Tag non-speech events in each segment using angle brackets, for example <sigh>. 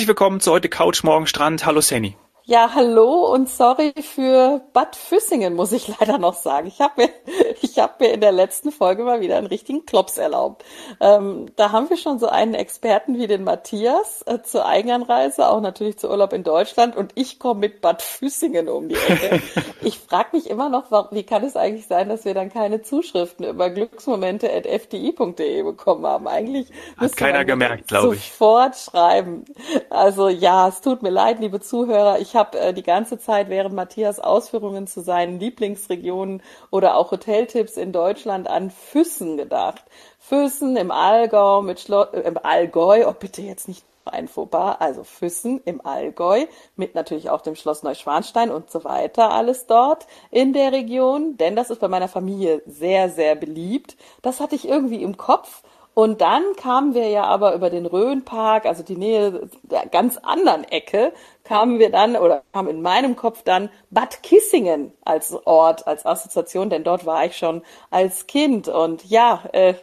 Herzlich willkommen zu heute Couch Morgen Strand. Hallo Sani. Ja, hallo und sorry für Bad Füssingen, muss ich <laughs> leider noch sagen. Ich habe mir, <laughs> ich habe mir in der letzten Folge mal wieder einen richtigen Klops erlaubt. Ähm, da haben wir schon so einen Experten wie den Matthias äh, zur Eigenanreise, auch natürlich zu Urlaub in Deutschland und ich komme mit Bad Füssingen um die Ecke. <laughs> ich frage mich immer noch, wie kann es eigentlich sein, dass wir dann keine Zuschriften über glücksmomente.fdi.de bekommen haben? Eigentlich hat keiner gemerkt, glaube ich. Sofort schreiben. Also ja, es tut mir leid, liebe Zuhörer. Ich habe äh, die ganze Zeit während Matthias Ausführungen zu seinen Lieblingsregionen oder auch Hoteltipps in Deutschland an Füssen gedacht. Füssen im Allgäu mit Schlo äh, im Allgäu, oh bitte jetzt nicht ein Fauxpas, also Füssen im Allgäu mit natürlich auch dem Schloss Neuschwanstein und so weiter, alles dort in der Region, denn das ist bei meiner Familie sehr, sehr beliebt. Das hatte ich irgendwie im Kopf und dann kamen wir ja aber über den Rhönpark, also die Nähe der ganz anderen Ecke, kamen wir dann oder kam in meinem Kopf dann Bad Kissingen als Ort, als Assoziation, denn dort war ich schon als Kind. Und ja, äh,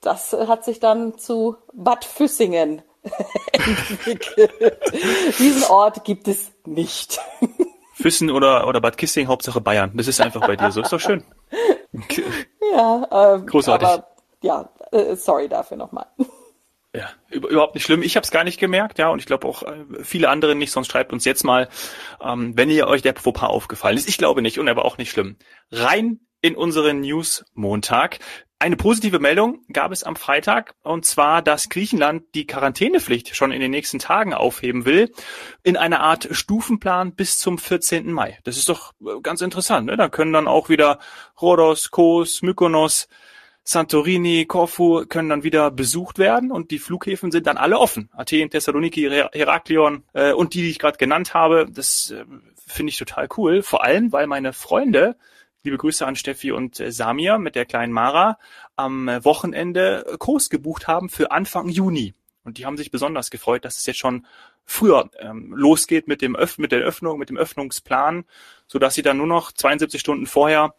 das hat sich dann zu Bad Füssingen <laughs> entwickelt. Diesen Ort gibt es nicht. Füssen oder, oder Bad Kissing, Hauptsache Bayern. Das ist einfach bei dir so. Ist doch schön. ja, ähm, großartig. Aber, ja, äh, sorry dafür nochmal. <laughs> Ja, überhaupt nicht schlimm. Ich habe es gar nicht gemerkt, ja, und ich glaube auch äh, viele andere nicht. Sonst schreibt uns jetzt mal, ähm, wenn ihr euch der Fauxpas aufgefallen ist. Ich glaube nicht und aber auch nicht schlimm. Rein in unseren News Montag. Eine positive Meldung gab es am Freitag, und zwar, dass Griechenland die Quarantänepflicht schon in den nächsten Tagen aufheben will, in einer Art Stufenplan bis zum 14. Mai. Das ist doch äh, ganz interessant. Ne? Da können dann auch wieder Rhodos, Kos, Mykonos, Santorini, Korfu können dann wieder besucht werden und die Flughäfen sind dann alle offen. Athen, Thessaloniki, Heraklion äh, und die, die ich gerade genannt habe, das äh, finde ich total cool. Vor allem, weil meine Freunde, liebe Grüße an Steffi und äh, Samir mit der kleinen Mara, am Wochenende Kurs gebucht haben für Anfang Juni. Und die haben sich besonders gefreut, dass es jetzt schon früher ähm, losgeht mit dem Öff mit der Öffnung, mit dem Öffnungsplan, so dass sie dann nur noch 72 Stunden vorher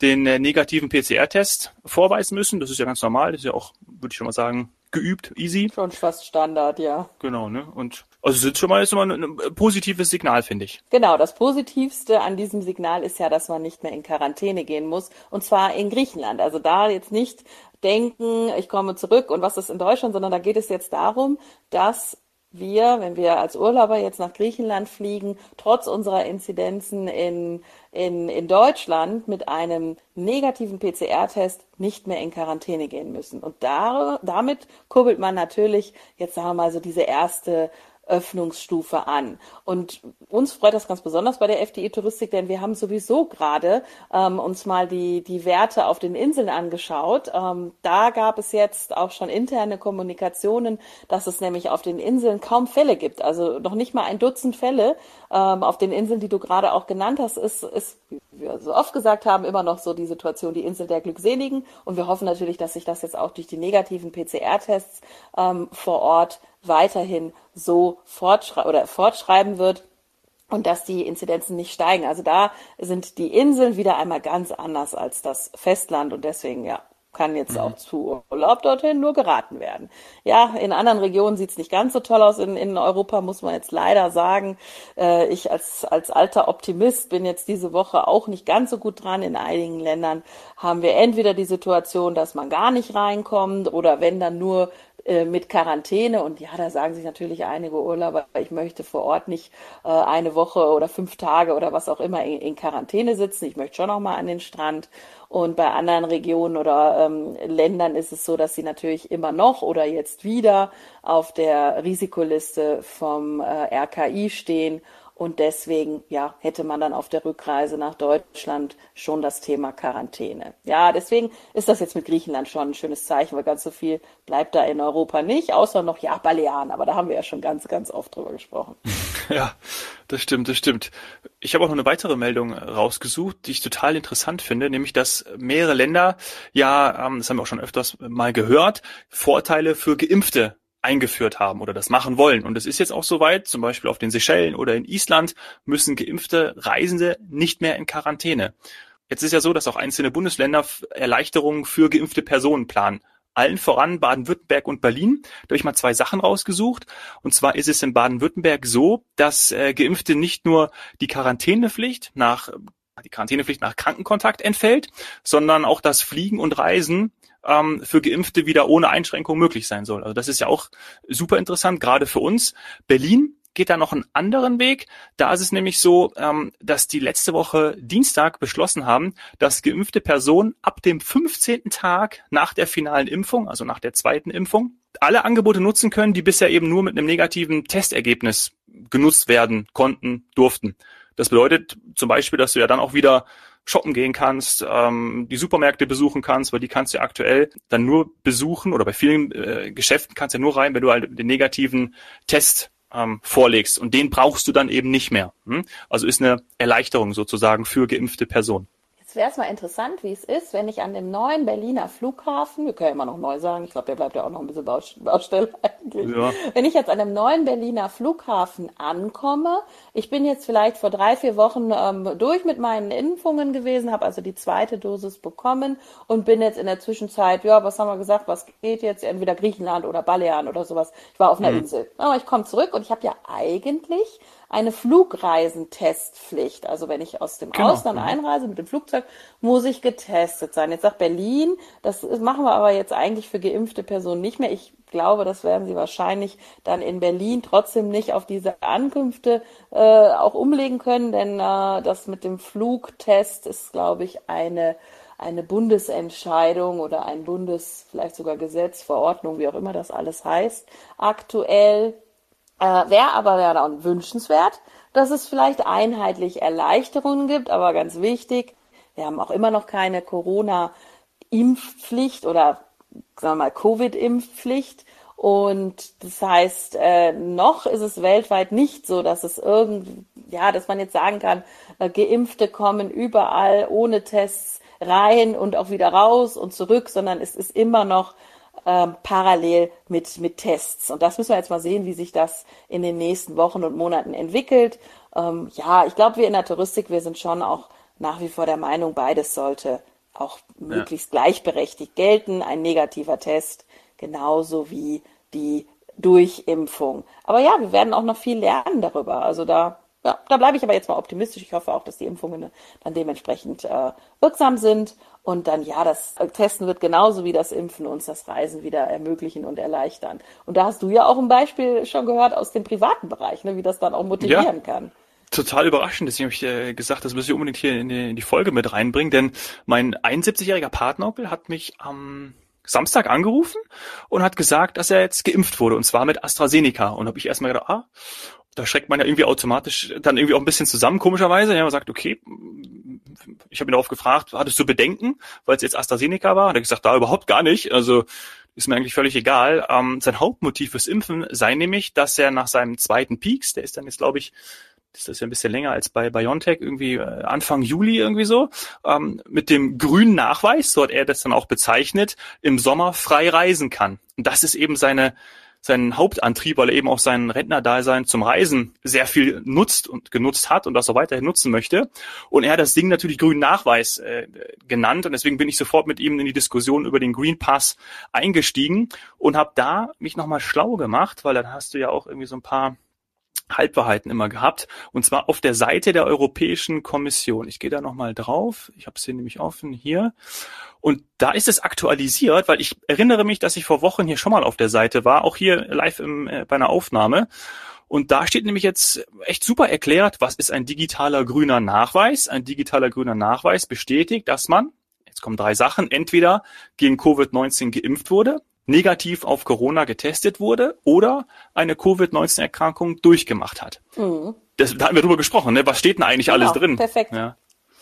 den äh, negativen PCR-Test vorweisen müssen. Das ist ja ganz normal, das ist ja auch, würde ich schon mal sagen, geübt, easy. Schon fast Standard, ja. Genau, ne? Und also sind schon mal ist schon mal ein, positives Signal, finde ich. Genau, das Positivste an diesem Signal ist ja, dass man nicht mehr in Quarantäne gehen muss. Und zwar in Griechenland. Also da jetzt nicht denken, ich komme zurück und was ist in Deutschland, sondern da geht es jetzt darum, dass wir, wenn wir als Urlauber jetzt nach Griechenland fliegen, trotz unserer Inzidenzen in, in, in Deutschland mit einem negativen PCR-Test nicht mehr in Quarantäne gehen müssen. Und da, damit kurbelt man natürlich, jetzt sagen wir mal so diese erste Öffnungsstufe an. Und uns freut das ganz besonders bei der FDI Touristik, denn wir haben sowieso gerade ähm, uns mal die, die Werte auf den Inseln angeschaut. Ähm, da gab es jetzt auch schon interne Kommunikationen, dass es nämlich auf den Inseln kaum Fälle gibt. Also noch nicht mal ein Dutzend Fälle ähm, auf den Inseln, die du gerade auch genannt hast, ist, ist, wie wir so oft gesagt haben, immer noch so die Situation, die Insel der Glückseligen. Und wir hoffen natürlich, dass sich das jetzt auch durch die negativen PCR-Tests ähm, vor Ort weiterhin so fortschrei oder fortschreiben wird und dass die Inzidenzen nicht steigen. Also da sind die Inseln wieder einmal ganz anders als das Festland und deswegen ja kann jetzt mhm. auch zu Urlaub dorthin nur geraten werden. Ja, in anderen Regionen sieht es nicht ganz so toll aus. In, in Europa muss man jetzt leider sagen, äh, ich als, als alter Optimist bin jetzt diese Woche auch nicht ganz so gut dran. In einigen Ländern haben wir entweder die Situation, dass man gar nicht reinkommt oder wenn dann nur äh, mit Quarantäne. Und ja, da sagen sich natürlich einige Urlauber, ich möchte vor Ort nicht äh, eine Woche oder fünf Tage oder was auch immer in, in Quarantäne sitzen. Ich möchte schon noch mal an den Strand. Und bei anderen Regionen oder ähm, Ländern ist es so, dass sie natürlich immer noch oder jetzt wieder auf der Risikoliste vom äh, RKI stehen und deswegen, ja, hätte man dann auf der Rückreise nach Deutschland schon das Thema Quarantäne. Ja, deswegen ist das jetzt mit Griechenland schon ein schönes Zeichen, weil ganz so viel bleibt da in Europa nicht, außer noch, ja, Balearen. Aber da haben wir ja schon ganz, ganz oft drüber gesprochen. <laughs> Ja, das stimmt, das stimmt. Ich habe auch noch eine weitere Meldung rausgesucht, die ich total interessant finde, nämlich, dass mehrere Länder, ja, ähm, das haben wir auch schon öfters mal gehört, Vorteile für Geimpfte eingeführt haben oder das machen wollen. Und es ist jetzt auch soweit, zum Beispiel auf den Seychellen oder in Island müssen geimpfte Reisende nicht mehr in Quarantäne. Jetzt ist ja so, dass auch einzelne Bundesländer Erleichterungen für geimpfte Personen planen. allen voran Baden-Württemberg und Berlin. Da habe ich mal zwei Sachen rausgesucht. Und zwar ist es in Baden-Württemberg so, dass äh, Geimpfte nicht nur die Quarantänepflicht nach die Quarantänepflicht nach Krankenkontakt entfällt, sondern auch das Fliegen und Reisen ähm, für Geimpfte wieder ohne Einschränkung möglich sein soll. Also das ist ja auch super interessant, gerade für uns. Berlin geht da noch einen anderen Weg. Da ist es nämlich so, ähm, dass die letzte Woche Dienstag beschlossen haben, dass geimpfte Personen ab dem 15. Tag nach der finalen Impfung, also nach der zweiten Impfung, alle Angebote nutzen können, die bisher eben nur mit einem negativen Testergebnis genutzt werden konnten, durften. Das bedeutet zum Beispiel, dass du ja dann auch wieder shoppen gehen kannst, ähm, die Supermärkte besuchen kannst, weil die kannst du ja aktuell dann nur besuchen oder bei vielen äh, Geschäften kannst du ja nur rein, wenn du halt den negativen Test ähm, vorlegst. Und den brauchst du dann eben nicht mehr. Hm? Also ist eine Erleichterung sozusagen für geimpfte Personen. Jetzt wäre es mal interessant, wie es ist, wenn ich an dem neuen Berliner Flughafen, wir können ja immer noch neu sagen, ich glaube, der bleibt ja auch noch ein bisschen Baustelle <laughs> eigentlich. Ja. Wenn ich jetzt an dem neuen Berliner Flughafen ankomme, ich bin jetzt vielleicht vor drei, vier Wochen ähm, durch mit meinen Impfungen gewesen, habe also die zweite Dosis bekommen und bin jetzt in der Zwischenzeit, ja, was haben wir gesagt, was geht jetzt, entweder Griechenland oder Balearen oder sowas. Ich war auf einer mhm. Insel. Aber ich komme zurück und ich habe ja eigentlich eine Flugreisentestpflicht. Also wenn ich aus dem genau. Ausland einreise mit dem Flugzeug, muss ich getestet sein. Jetzt sagt Berlin, das machen wir aber jetzt eigentlich für geimpfte Personen nicht mehr. Ich glaube, das werden sie wahrscheinlich dann in Berlin trotzdem nicht auf diese Ankünfte äh, auch umlegen können, denn äh, das mit dem Flugtest ist, glaube ich, eine eine Bundesentscheidung oder ein Bundes, vielleicht sogar Gesetz, Verordnung, wie auch immer das alles heißt, aktuell äh, Wäre aber ja dann wünschenswert, dass es vielleicht einheitlich Erleichterungen gibt, aber ganz wichtig, wir haben auch immer noch keine Corona-Impfpflicht oder sagen wir mal Covid-Impfpflicht. Und das heißt, äh, noch ist es weltweit nicht so, dass es irgend, ja, dass man jetzt sagen kann, äh, Geimpfte kommen überall ohne Tests rein und auch wieder raus und zurück, sondern es ist immer noch ähm, parallel mit, mit Tests. Und das müssen wir jetzt mal sehen, wie sich das in den nächsten Wochen und Monaten entwickelt. Ähm, ja, ich glaube, wir in der Touristik, wir sind schon auch nach wie vor der Meinung, beides sollte auch möglichst ja. gleichberechtigt gelten. Ein negativer Test genauso wie die Durchimpfung. Aber ja, wir werden auch noch viel lernen darüber. Also da ja, da bleibe ich aber jetzt mal optimistisch. Ich hoffe auch, dass die Impfungen dann dementsprechend äh, wirksam sind. Und dann, ja, das Testen wird genauso wie das Impfen uns das Reisen wieder ermöglichen und erleichtern. Und da hast du ja auch ein Beispiel schon gehört aus dem privaten Bereich, ne, wie das dann auch motivieren ja. kann total überraschend. Deswegen habe ich äh, gesagt, das müssen wir unbedingt hier in die, in die, Folge mit reinbringen, denn mein 71-jähriger Partneronkel hat mich am Samstag angerufen und hat gesagt, dass er jetzt geimpft wurde und zwar mit AstraZeneca. Und habe ich erstmal gedacht, ah, da schreckt man ja irgendwie automatisch dann irgendwie auch ein bisschen zusammen, komischerweise. Ja, man sagt, okay, ich habe ihn darauf gefragt, hattest du Bedenken, weil es jetzt AstraZeneca war? Hat er gesagt, da überhaupt gar nicht. Also ist mir eigentlich völlig egal. Ähm, sein Hauptmotiv fürs Impfen sei nämlich, dass er nach seinem zweiten Peaks, der ist dann jetzt, glaube ich, das ist ja ein bisschen länger als bei BioNTech, irgendwie äh, Anfang Juli irgendwie so, ähm, mit dem grünen Nachweis, so hat er das dann auch bezeichnet, im Sommer frei reisen kann. Und das ist eben seine seinen Hauptantrieb, weil er eben auch sein Rentnerdasein zum Reisen sehr viel nutzt und genutzt hat und das auch weiterhin nutzen möchte. Und er hat das Ding natürlich grünen Nachweis äh, genannt und deswegen bin ich sofort mit ihm in die Diskussion über den Green Pass eingestiegen und habe da mich nochmal schlau gemacht, weil dann hast du ja auch irgendwie so ein paar Halbwahrheiten immer gehabt, und zwar auf der Seite der Europäischen Kommission. Ich gehe da nochmal drauf, ich habe es hier nämlich offen hier. Und da ist es aktualisiert, weil ich erinnere mich, dass ich vor Wochen hier schon mal auf der Seite war, auch hier live im, äh, bei einer Aufnahme. Und da steht nämlich jetzt echt super erklärt, was ist ein digitaler grüner Nachweis. Ein digitaler grüner Nachweis bestätigt, dass man, jetzt kommen drei Sachen, entweder gegen Covid-19 geimpft wurde, negativ auf Corona getestet wurde oder eine Covid-19-Erkrankung durchgemacht hat. Mhm. Das, da haben wir drüber gesprochen, ne? Was steht denn eigentlich genau, alles drin? Perfekt. Ja.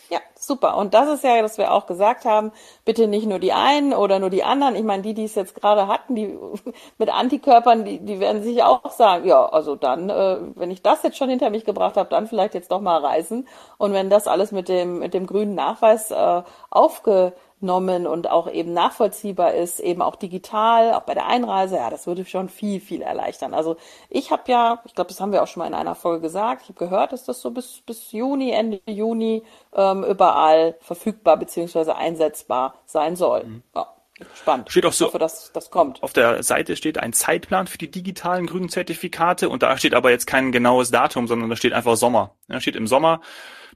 Ja, super. Und das ist ja, dass wir auch gesagt haben, bitte nicht nur die einen oder nur die anderen. Ich meine, die, die es jetzt gerade hatten, die <laughs> mit Antikörpern, die, die werden sich auch sagen, ja, also dann, äh, wenn ich das jetzt schon hinter mich gebracht habe, dann vielleicht jetzt doch mal reisen. Und wenn das alles mit dem mit dem grünen Nachweis äh, aufge genommen und auch eben nachvollziehbar ist, eben auch digital, auch bei der Einreise, ja, das würde schon viel, viel erleichtern. Also ich habe ja, ich glaube, das haben wir auch schon mal in einer Folge gesagt, ich habe gehört, dass das so bis, bis Juni, Ende Juni ähm, überall verfügbar beziehungsweise einsetzbar sein soll. Mhm. Ja. Spannend. Steht auch so, ich hoffe, dass das kommt. Auf der Seite steht ein Zeitplan für die digitalen grünen Zertifikate und da steht aber jetzt kein genaues Datum, sondern da steht einfach Sommer. Da steht im Sommer,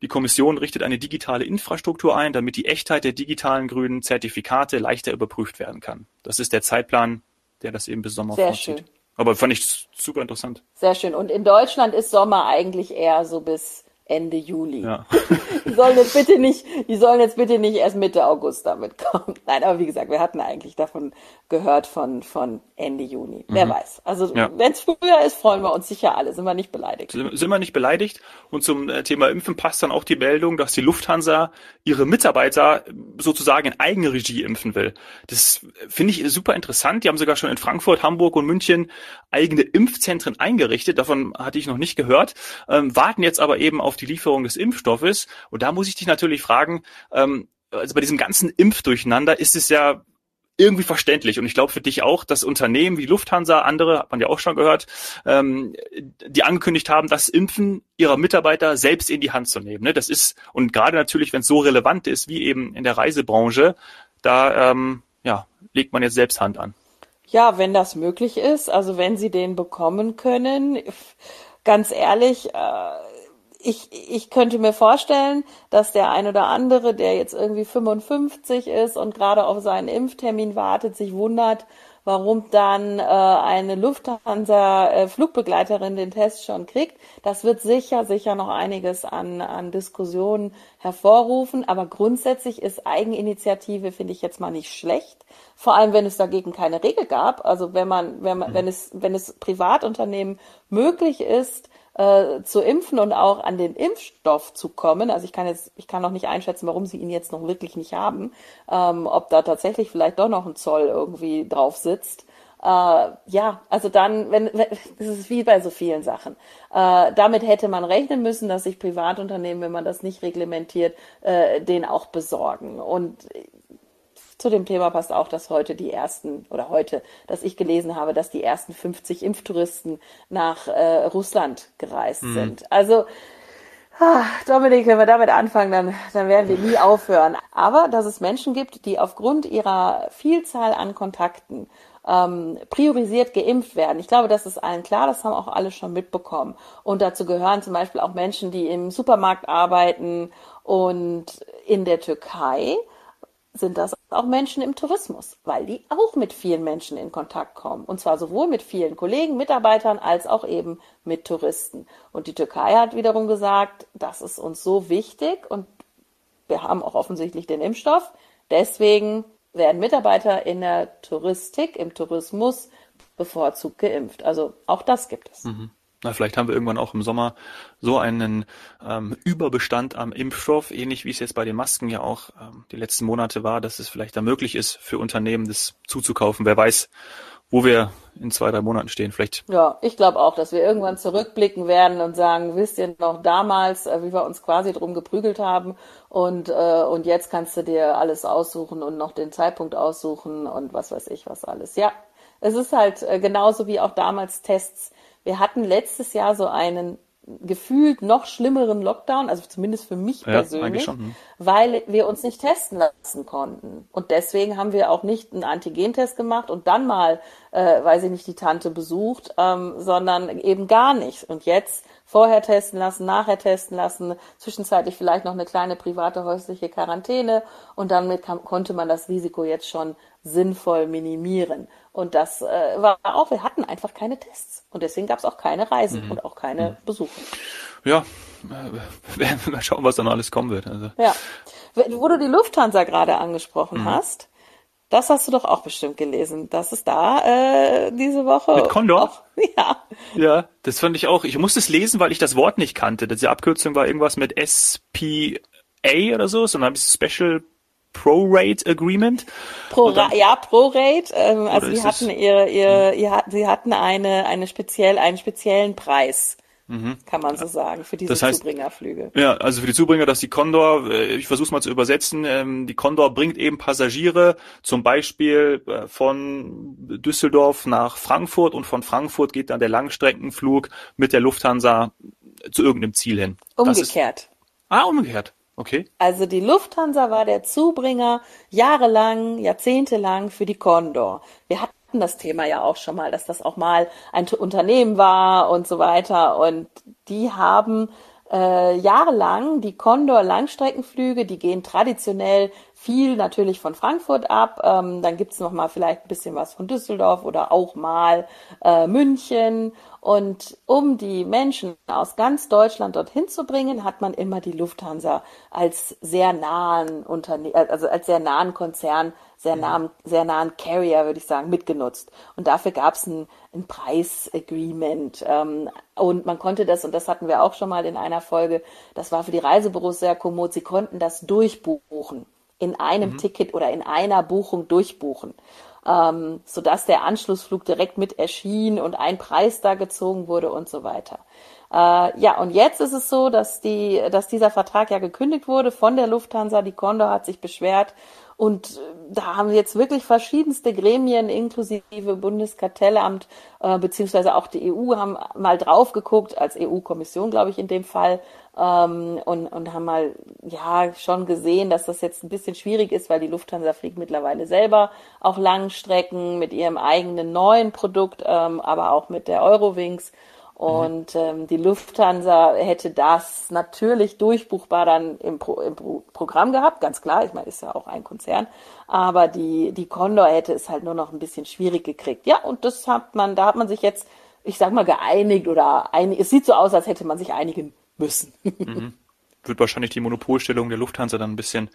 die Kommission richtet eine digitale Infrastruktur ein, damit die Echtheit der digitalen grünen Zertifikate leichter überprüft werden kann. Das ist der Zeitplan, der das eben bis Sommer Sehr vorsieht. schön. Aber fand ich super interessant. Sehr schön. Und in Deutschland ist Sommer eigentlich eher so bis Ende Juli. Ja. <laughs> Die sollen jetzt bitte nicht, die sollen jetzt bitte nicht erst Mitte August damit kommen. <laughs> Nein, aber wie gesagt, wir hatten eigentlich davon gehört von, von Ende Juni. Wer weiß. Also, Ja. wenn es früher ist, freuen wir uns sicher alle. Sind wir nicht beleidigt. Sind sind wir nicht beleidigt? Und zum äh, Thema Impfen passt dann auch die Meldung, dass die Lufthansa ihre Mitarbeiter sozusagen in Eigenregie impfen will. Das finde ich super interessant. Die haben sogar schon in Frankfurt, Hamburg und München eigene Impfzentren eingerichtet. Davon hatte ich noch nicht gehört. Ähm, warten jetzt aber eben auf die Lieferung des Impfstoffes. Und da muss ich dich natürlich fragen, ähm, also bei diesem ganzen Impfdurcheinander ist es ja irgendwie verständlich. Und ich glaube für dich auch, dass Unternehmen wie Lufthansa, andere, hat man ja auch schon gehört, ähm, die angekündigt haben, das Impfen ihrer Mitarbeiter selbst in die Hand zu nehmen. Ne? Das ist, und gerade natürlich, wenn es so relevant ist, wie eben in der Reisebranche, da ähm, ja, legt man jetzt selbst Hand an. Ja, wenn das möglich ist, also wenn sie den bekommen können, ganz ehrlich, äh, ich, ich könnte mir vorstellen, dass der ein oder andere, der jetzt irgendwie 55 ist und gerade auf seinen Impftermin wartet, sich wundert, warum dann äh, eine Lufthansa-Flugbegleiterin den Test schon kriegt. Das wird sicher, sicher noch einiges an, an Diskussionen hervorrufen. Aber grundsätzlich ist Eigeninitiative, finde ich jetzt mal nicht schlecht. Vor allem, wenn es dagegen keine Regel gab. Also wenn man, wenn man, wenn es, wenn es Privatunternehmen möglich ist, äh, zu impfen und auch an den Impfstoff zu kommen. Also ich kann jetzt, ich kann noch nicht einschätzen, warum sie ihn jetzt noch wirklich nicht haben, ähm, ob da tatsächlich vielleicht doch noch ein Zoll irgendwie drauf sitzt. Äh, ja, also dann, wenn, wenn <laughs> das ist wie bei so vielen Sachen. Äh, damit hätte man rechnen müssen, dass sich Privatunternehmen, wenn man das nicht reglementiert, äh, den auch besorgen. Und zu dem Thema passt auch, dass heute die ersten, oder heute, dass ich gelesen habe, dass die ersten 50 Impftouristen nach äh, Russland gereist sind. Also, ah, Dominik, wenn wir damit anfangen, dann, dann werden wir nie aufhören. Aber dass es Menschen gibt, die aufgrund ihrer Vielzahl an Kontakten ähm, priorisiert geimpft werden. Ich glaube, das ist allen klar, das haben auch alle schon mitbekommen. Und dazu gehören zum Beispiel auch Menschen, die im Supermarkt arbeiten und in der Türkei sind das auch Menschen im Tourismus, weil die auch mit vielen Menschen in Kontakt kommen. Und zwar sowohl mit vielen Kollegen, Mitarbeitern als auch eben mit Touristen. Und die Türkei hat wiederum gesagt, das ist uns so wichtig und wir haben auch offensichtlich den Impfstoff. Deswegen werden Mitarbeiter in der Touristik, im Tourismus bevorzugt geimpft. Also auch das gibt es. Na, vielleicht haben wir irgendwann auch im Sommer so einen ähm, Überbestand am Impfstoff, ähnlich wie es jetzt bei den Masken ja auch ähm, die letzten Monate war, dass es vielleicht da möglich ist für Unternehmen, das zuzukaufen. Wer weiß, wo wir in zwei, drei Monaten stehen. Vielleicht Ja, ich glaube auch, dass wir irgendwann zurückblicken werden und sagen, wisst ihr noch damals, äh, wie wir uns quasi drum geprügelt haben und, äh, und jetzt kannst du dir alles aussuchen und noch den Zeitpunkt aussuchen und was weiß ich was alles. Ja, es ist halt äh, genauso wie auch damals Tests. Wir hatten letztes Jahr so einen gefühlt noch schlimmeren Lockdown, also zumindest für mich Ja, persönlich, schon, hm. weil wir uns nicht testen lassen konnten. Und deswegen haben wir auch nicht einen Antigentest gemacht und dann mal, äh, weiß ich nicht, die Tante besucht, ähm, sondern eben gar nicht. Und jetzt vorher testen lassen, nachher testen lassen, zwischenzeitlich vielleicht noch eine kleine private häusliche Quarantäne und damit kam, konnte man das Risiko jetzt schon sinnvoll minimieren. Und das äh, war auch, wir hatten einfach keine Tests. Und deswegen gab es auch keine Reisen und auch keine Besuche. ja, äh, <laughs> werden wir mal schauen, was da noch alles kommen wird. Also Ja. Wo du die Lufthansa gerade angesprochen hast, das hast du doch auch bestimmt gelesen, dass es da äh, diese Woche Mit Condor? Auch, <laughs> ja, Ja, das fand ich auch. Ich musste es lesen, weil ich das Wort nicht kannte. Diese Abkürzung war irgendwas mit SPA oder so, sondern habe ich Special Pro-Rate Agreement. pro, dann- ja, ProRate. Ähm, also ist es- hatten ihre, ihre, ihr, sie hatten eine, eine speziell, einen speziellen Preis, kann man so sagen, für diese Mhm. Das heißt- Zubringerflüge. Ja, also für die Zubringer, dass die Condor, äh, ich versuche es mal zu übersetzen, ähm, die Condor bringt eben Passagiere zum Beispiel äh, von Düsseldorf nach Frankfurt und von Frankfurt geht dann der Langstreckenflug mit der Lufthansa zu irgendeinem Ziel hin. Das ist, Umgekehrt. ah, umgekehrt. Okay. Also die Lufthansa war der Zubringer jahrelang, jahrzehntelang für die Condor. Wir hatten das Thema ja auch schon mal, dass das auch mal ein Unternehmen war und so weiter. Und die haben äh, jahrelang die Condor Langstreckenflüge, die gehen traditionell viel natürlich von Frankfurt ab. Ähm, dann gibt's noch mal vielleicht ein bisschen was von Düsseldorf oder auch mal äh, München. Und um die Menschen aus ganz Deutschland dorthin zu bringen, hat man immer die Lufthansa als sehr nahen Unterne also als sehr nahen Konzern, sehr nahen, sehr nahen Carrier, würde ich sagen, mitgenutzt. Und dafür gab's ein, ein Preisagreement. Ähm, und man konnte das, und das hatten wir auch schon mal in einer Folge, das war für die Reisebüros sehr kommod, sie konnten das durchbuchen in einem mhm. Ticket oder in einer Buchung durchbuchen, ähm, sodass der Anschlussflug direkt mit erschien und ein Preis da gezogen wurde und so weiter. Äh, ja, und jetzt ist es so, dass, die, dass dieser Vertrag ja gekündigt wurde von der Lufthansa. Die Condor hat sich beschwert und äh, da haben jetzt wirklich verschiedenste Gremien, inklusive Bundeskartellamt, äh, beziehungsweise auch die EU, haben mal drauf geguckt, als EU-Kommission, glaube ich, in dem Fall, ähm, und, und haben mal ja schon gesehen, dass das jetzt ein bisschen schwierig ist, weil die Lufthansa fliegt mittlerweile selber auch Langstrecken mit ihrem eigenen neuen Produkt, ähm, aber auch mit der Eurowings. Mhm. Und ähm, die Lufthansa hätte das natürlich durchbuchbar dann im, Pro, im Pro Programm gehabt, ganz klar. Ich meine, ist ja auch ein Konzern. Aber die, die Condor hätte es halt nur noch ein bisschen schwierig gekriegt. Ja, und das hat man, da hat man sich jetzt, ich sag mal, geeinigt oder ein, es sieht so aus, als hätte man sich einigen müssen. <laughs> Mhm. Wird wahrscheinlich die Monopolstellung der Lufthansa dann ein bisschen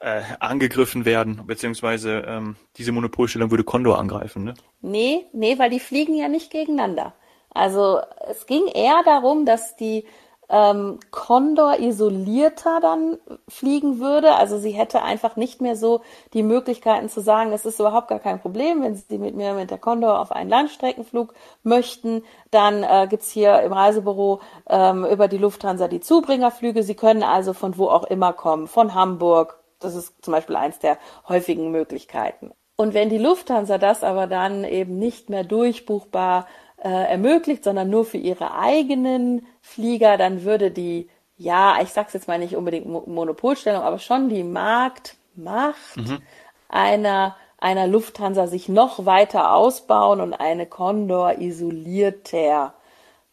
äh, angegriffen werden, beziehungsweise ähm, diese Monopolstellung würde Condor angreifen, ne? Nee, nee, weil die fliegen ja nicht gegeneinander. Also es ging eher darum, dass die ähm, Condor isolierter dann fliegen würde. Also sie hätte einfach nicht mehr so die Möglichkeiten zu sagen, es ist überhaupt gar kein Problem, wenn Sie mit mir mit der Condor auf einen Landstreckenflug möchten, dann äh, gibt's hier im Reisebüro ähm, über die Lufthansa die Zubringerflüge. Sie können also von wo auch immer kommen, von Hamburg. Das ist zum Beispiel eins der häufigen Möglichkeiten. Und wenn die Lufthansa das aber dann eben nicht mehr durchbuchbar äh, ermöglicht, sondern nur für ihre eigenen Flieger, dann würde die, ja, ich sag's jetzt mal nicht unbedingt Monopolstellung, aber schon die Marktmacht mhm. einer einer Lufthansa sich noch weiter ausbauen und eine Condor isolierter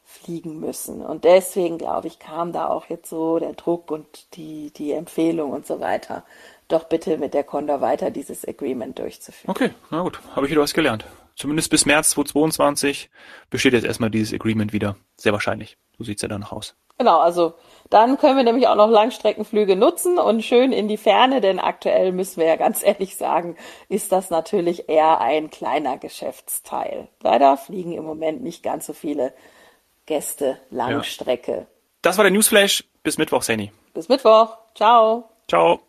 fliegen müssen. Und deswegen, glaube ich, kam da auch jetzt so der Druck und die, die Empfehlung und so weiter, doch bitte mit der Condor weiter dieses Agreement durchzuführen. Okay, na gut, habe ich wieder was gelernt zumindest bis März 2022 besteht jetzt erstmal dieses Agreement wieder. Sehr wahrscheinlich. So sieht's ja dann noch aus. Genau, also dann können wir nämlich auch noch Langstreckenflüge nutzen und schön in die Ferne, denn aktuell müssen wir ja ganz <laughs> ehrlich sagen, ist das natürlich eher ein kleiner Geschäftsteil. Leider fliegen im Moment nicht ganz so viele Gäste Langstrecke. Ja. Das war der Newsflash. Bis Mittwoch, Sani. Bis Mittwoch. Ciao. Ciao.